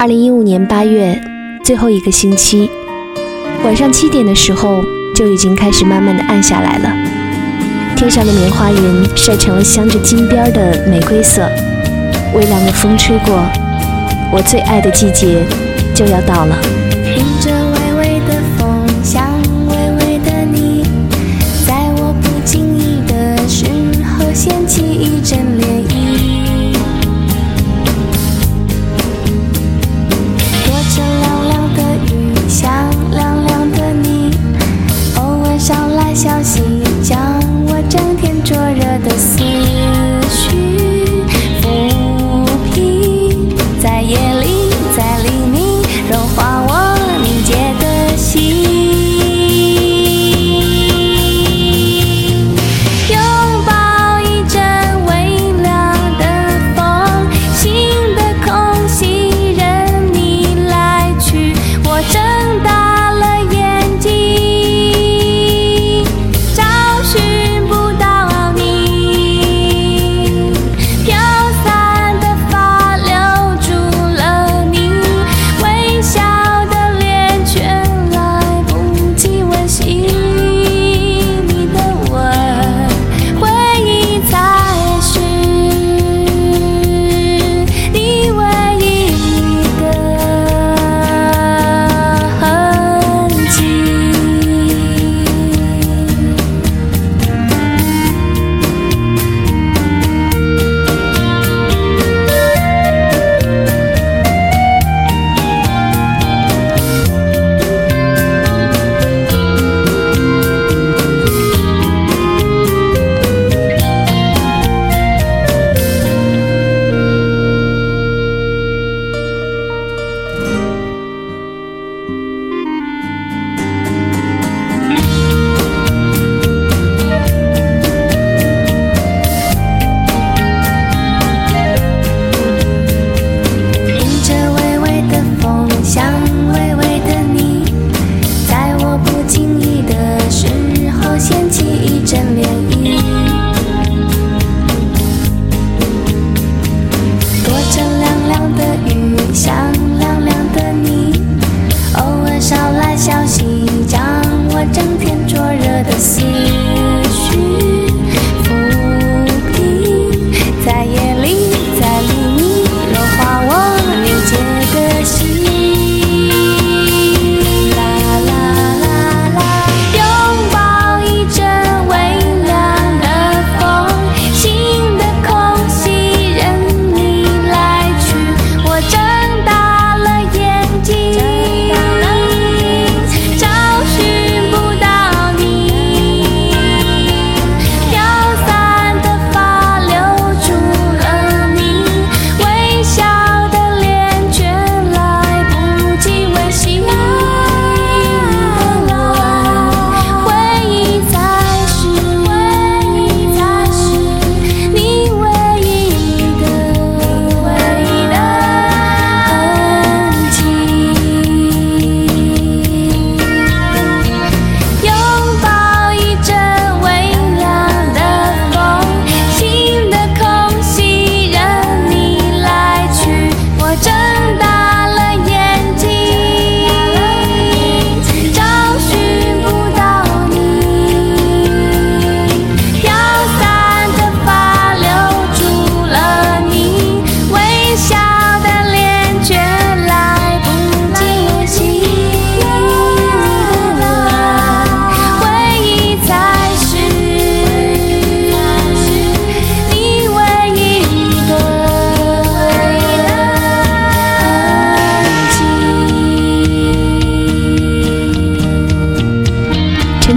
二零一五年八月最后一个星期晚上七点的时候就已经开始慢慢的暗下来了。天上的棉花云晒成了镶着金边的玫瑰色微凉的风吹过我最爱的季节就要到了。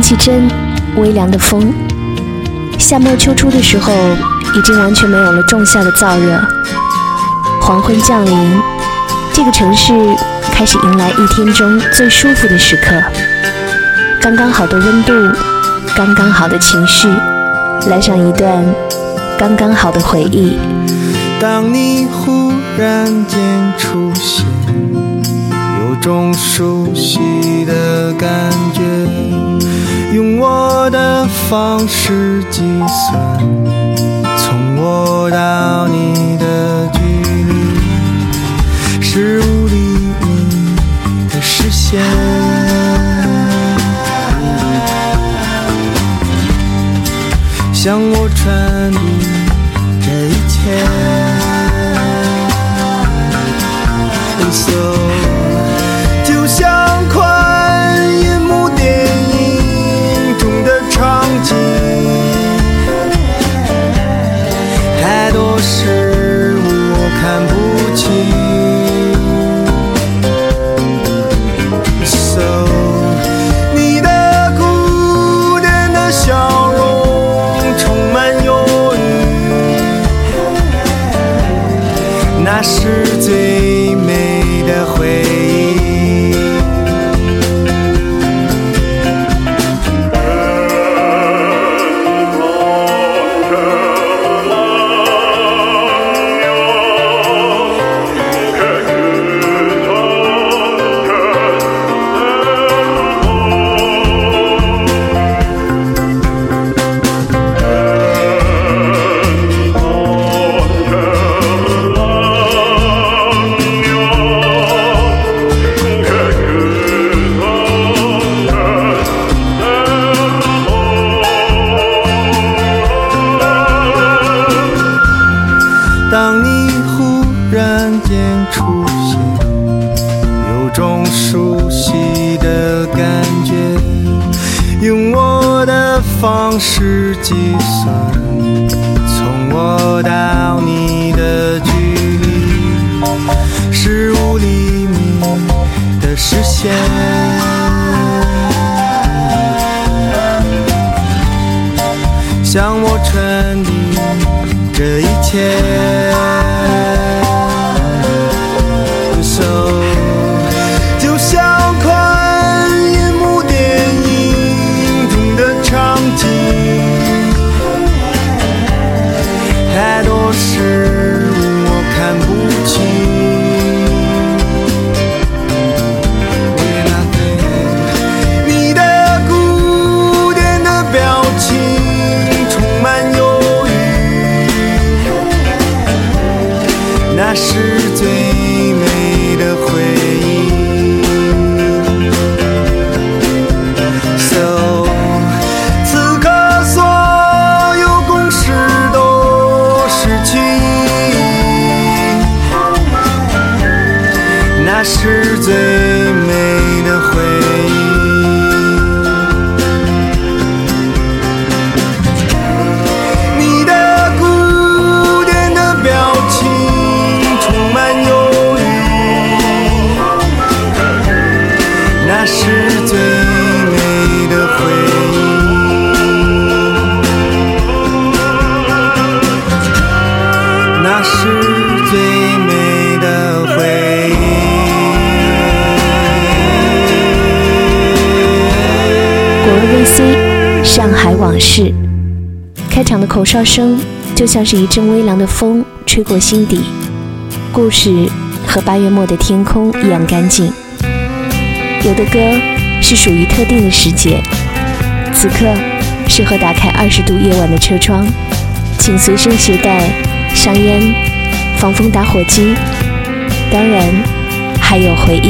气真，微凉的风。夏末秋初的时候，已经完全没有了仲夏的燥热。黄昏降临，这个城市开始迎来一天中最舒服的时刻。刚刚好的温度，刚刚好的情绪，来上一段刚刚好的回忆。当你忽然间出现，有种熟悉的感觉。用我的方式计算，从我到你的距离是五厘米的视线。向我传递这一切。上十几岁。entertain 口哨声就像是一阵微凉的风吹过心底故事和八月末的天空一样干净有的歌是属于特定的时节此刻适合打开二十度夜晚的车窗请随身携带香烟防风打火机当然还有回忆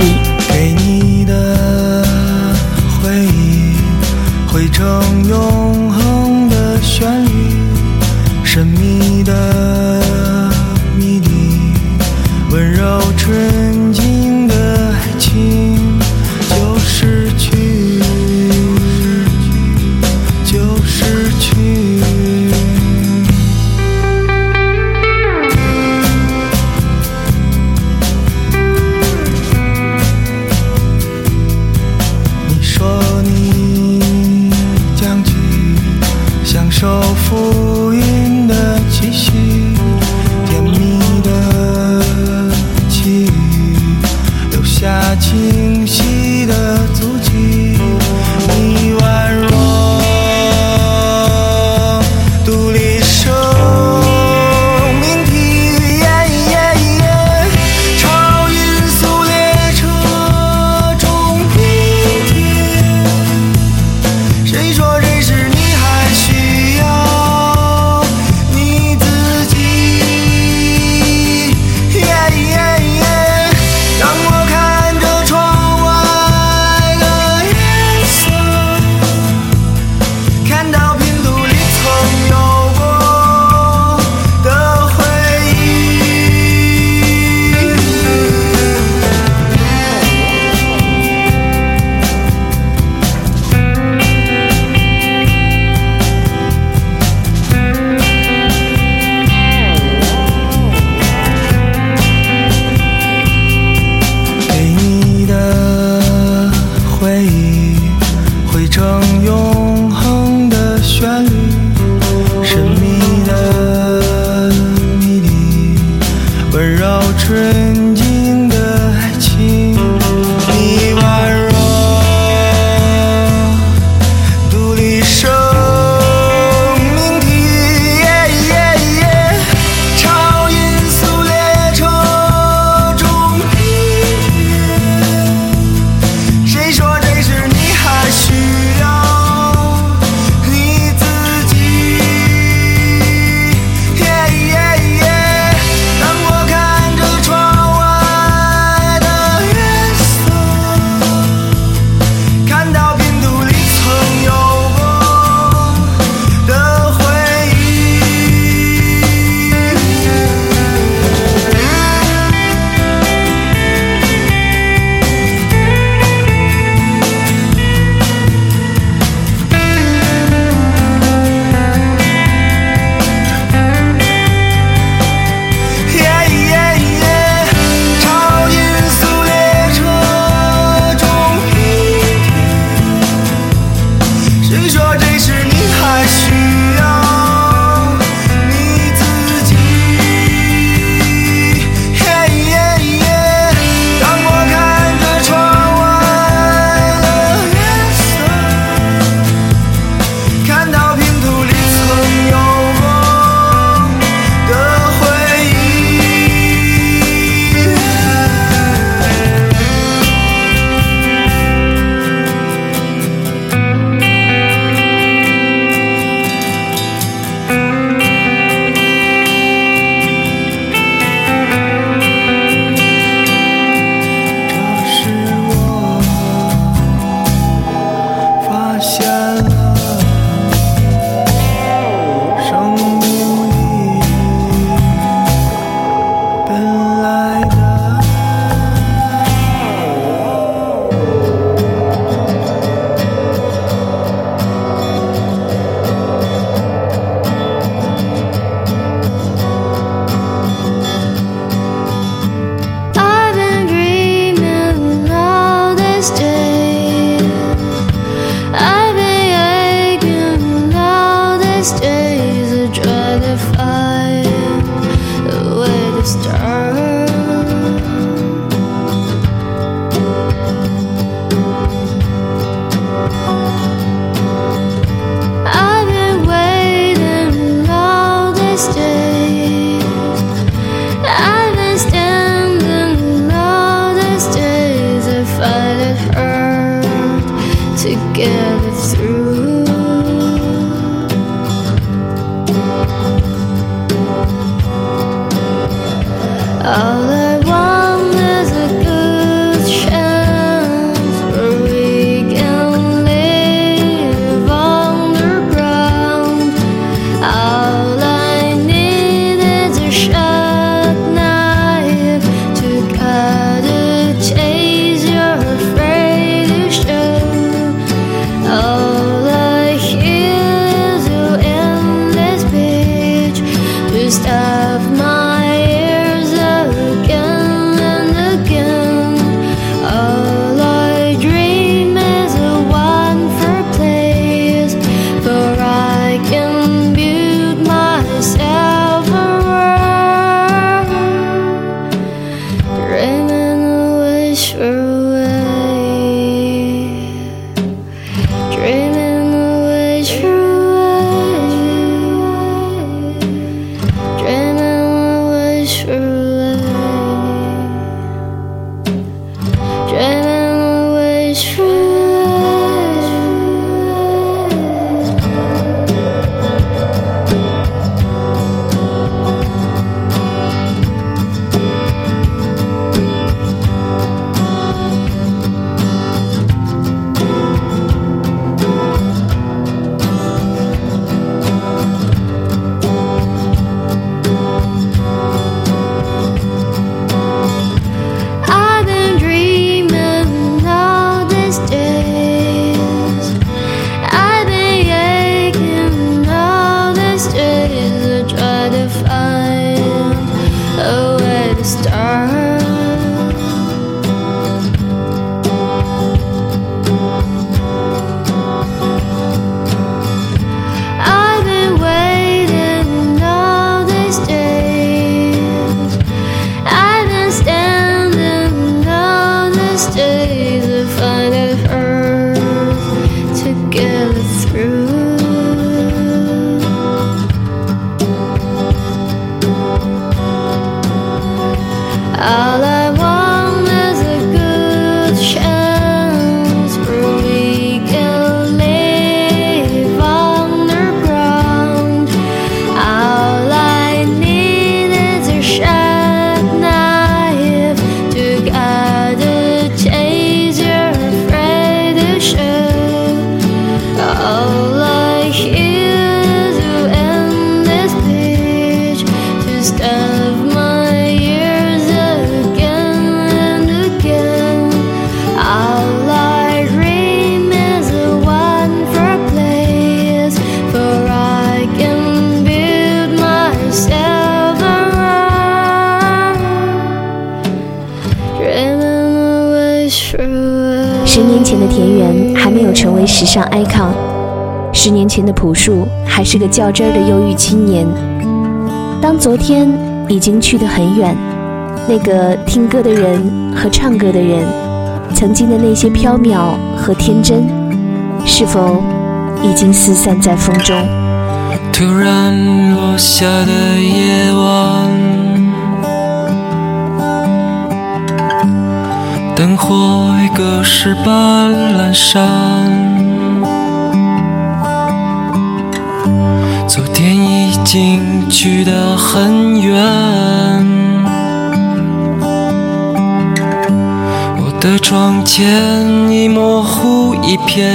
给你的回忆汇成永恒的旋律神秘的谜底温柔吹。love 时尚 icon，十年前的朴树还是个较真儿的忧郁青年。当昨天已经去得很远，那个听歌的人和唱歌的人，曾经的那些飘渺和天真，是否已经四散在风中？突然落下的夜晚，灯火已隔世般阑珊，昨天已经去得很远。我的窗前已模糊一片，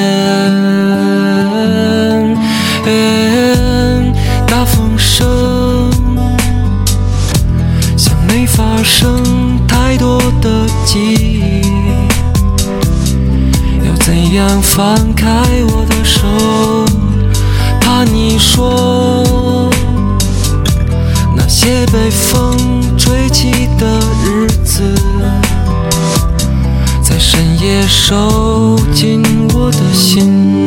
大风声像没发生太多的记忆，要怎样放开我的手？你说那些被风吹起的日子。在深夜收紧我的心。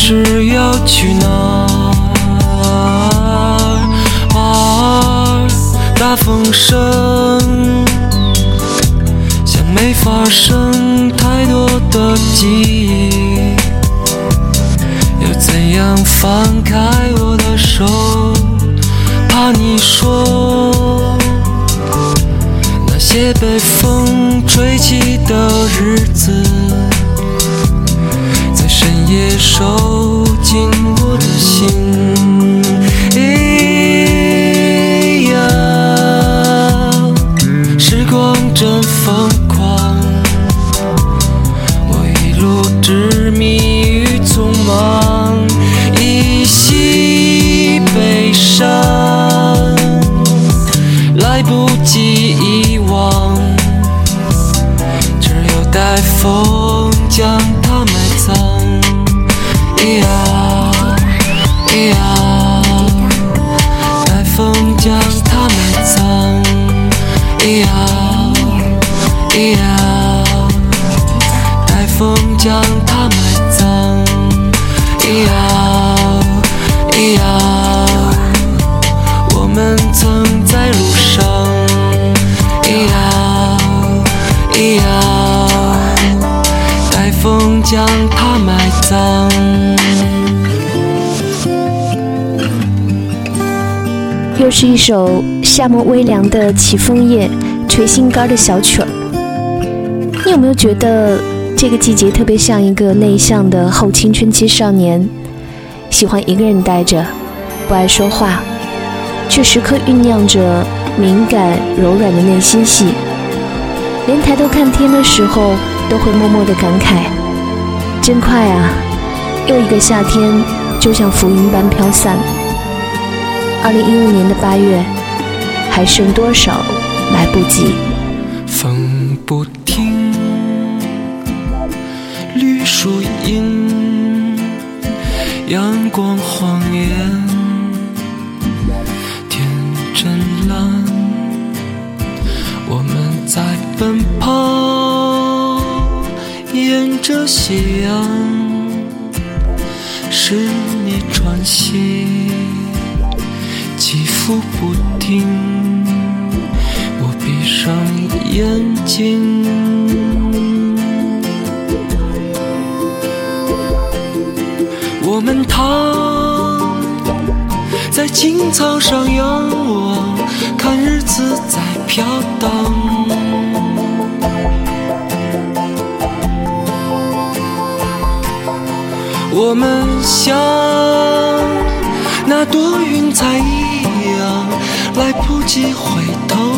是要去哪儿？大风声像没发生太多的记忆，咿呀，待风将它埋葬。咿呀，咿呀，待风将它埋葬。咿呀，咿呀，我们曾在路上。咿呀，咿呀，待风将它埋葬。又是一首夏末微凉的起风夜垂心肝的小曲儿。你有没有觉得这个季节特别像一个内向的后青春期少年，喜欢一个人待着，不爱说话，却时刻酝酿着敏感柔软的内心戏，连抬头看天的时候都会默默的感慨：真快啊，又一个夏天就像浮云般飘散。二零一五年的八月，还剩多少来不及？风不停，绿树荫，阳光晃眼，天真蓝，我们在奔跑，沿着夕阳，是你喘息，起伏不停。我闭上眼睛，我们躺在青草上仰望，看日子在飘荡。我们像那朵云彩一，来不及回头。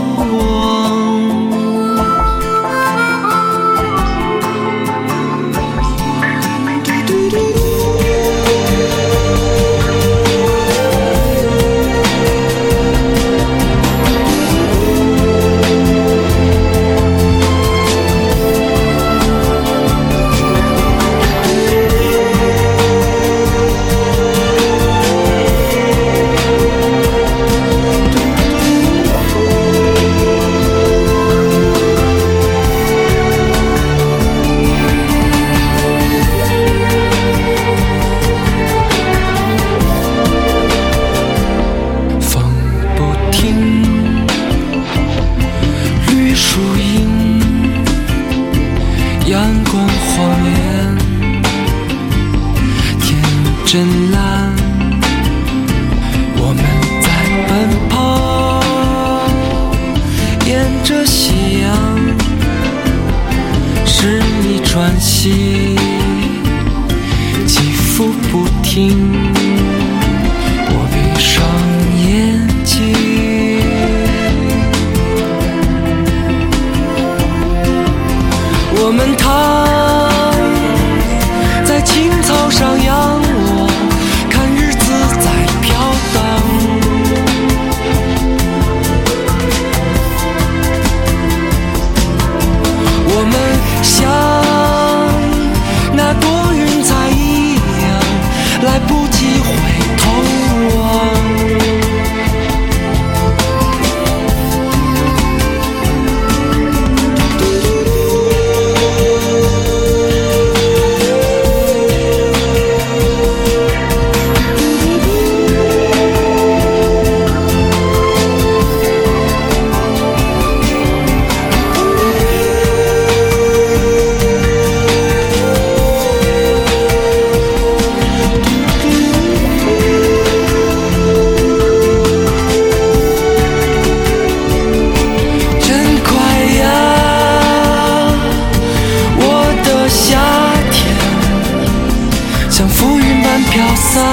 像浮云般飘散。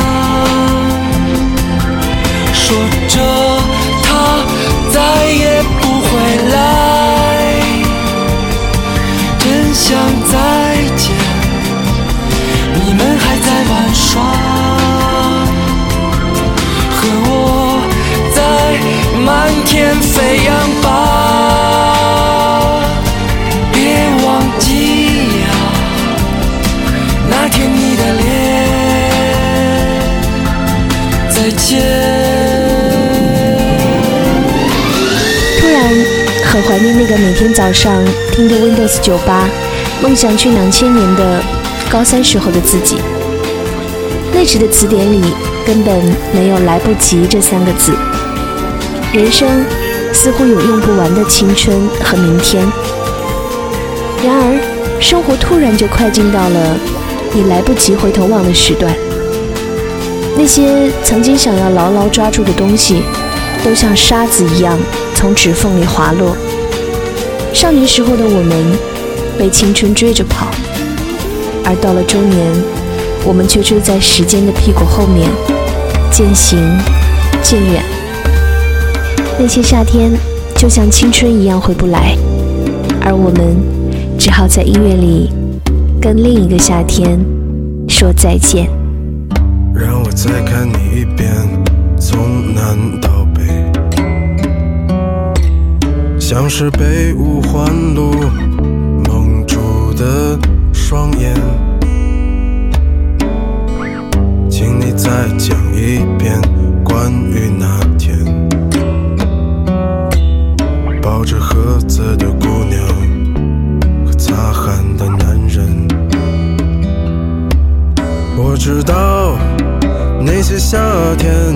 说着他再也不回来，真想再见，你们还在玩耍。和我在漫天飞扬吧，很怀念那个每天早上听着 Windows 九八，梦想去两千年的高三时候的自己。那时的词典里根本没有“来不及”这三个字。人生似乎有用不完的青春和明天，然而生活突然就快进到了你来不及回头望的时段。那些曾经想要牢牢抓住的东西，都像沙子一样从指缝里滑落。少年时候的我们，被青春追着跑，而到了中年，我们却追在时间的屁股后面，渐行渐远。那些夏天就像青春一样回不来，而我们只好在音乐里跟另一个夏天说再见。让我再看你一遍，从南到像是被五环路蒙住的双眼，请你再讲一遍关于那天抱着盒子的姑娘和擦汗的男人。我知道那些夏天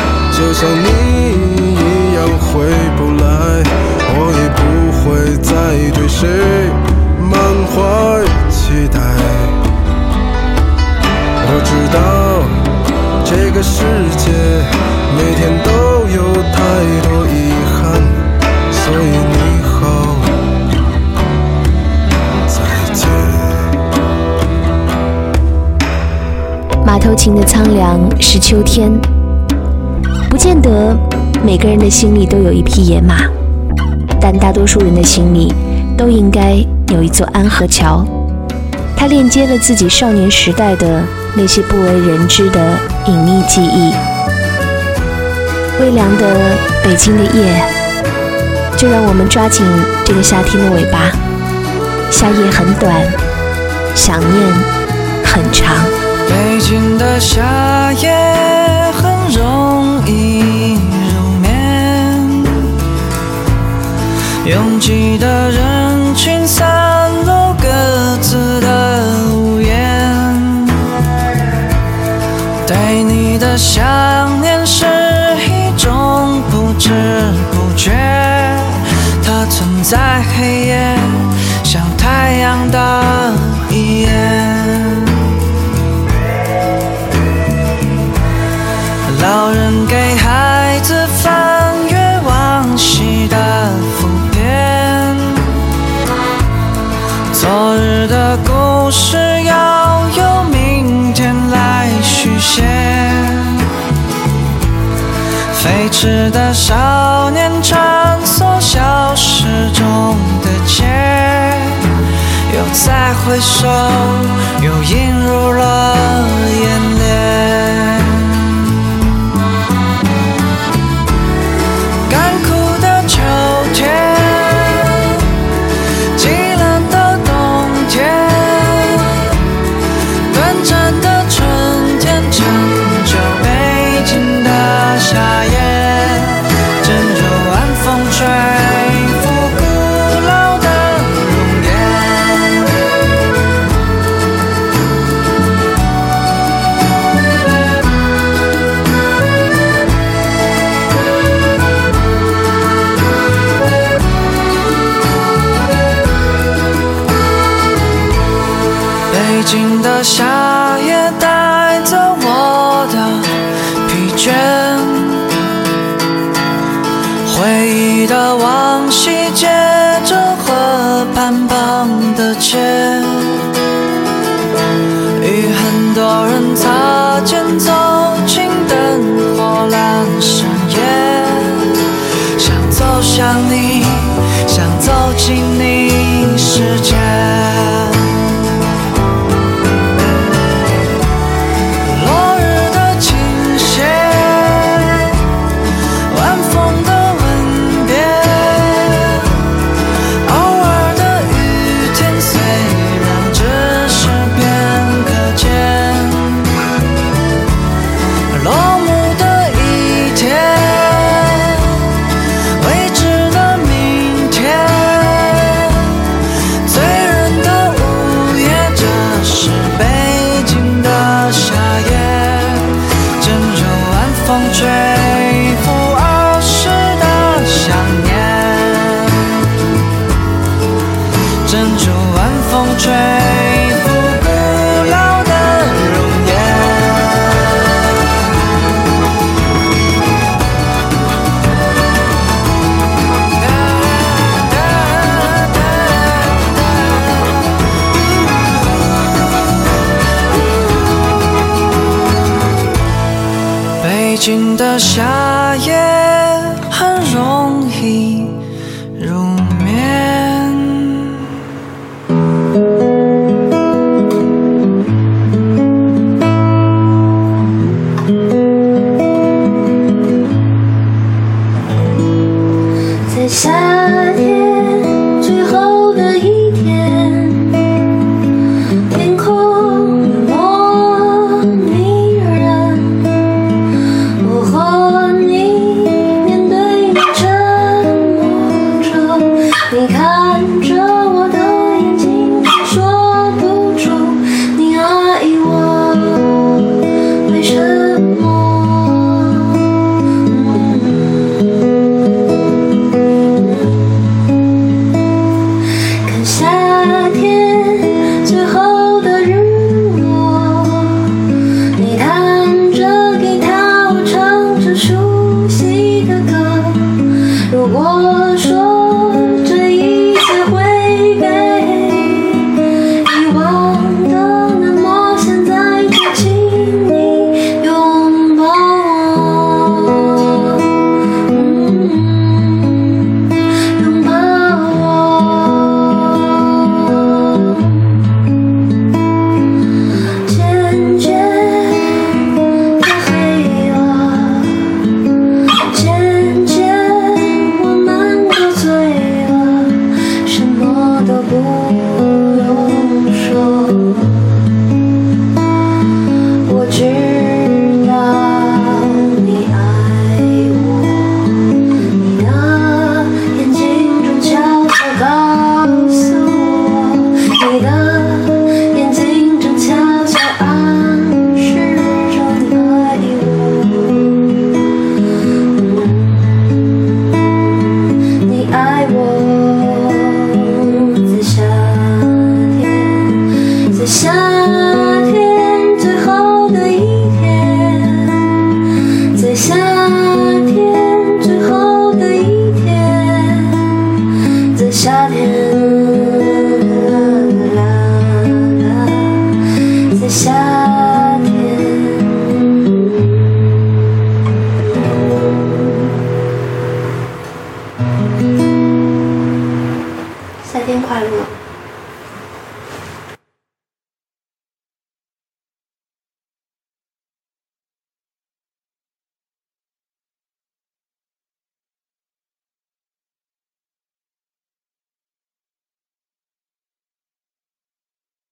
就像你一样回不来，我已不会再对谁满怀期待。我知道这个世界每天都有太多遗憾，所以你好，再见。马头琴的苍凉是秋天，不见得每个人的心里都有一匹野马，但大多数人的心里都应该有一座安河桥，它链接了自己少年时代的那些不为人知的隐秘记忆。微凉的北京的夜，就让我们抓紧这个夏天的尾巴。夏夜很短，想念很长。北京的夏夜很容你入眠，拥挤的人群散落各自的屋檐，对你的想念是一种不知不觉，它存在黑夜，像太阳的一眼。老人是要有明天来续写。飞驰的少年穿梭消失中的街，又再回首，又映入了他也带走我的疲倦回忆的往昔接着河畔旁的街。与很多人擦肩走进灯火阑珊夜想走向你想走进你世界。静的夏夜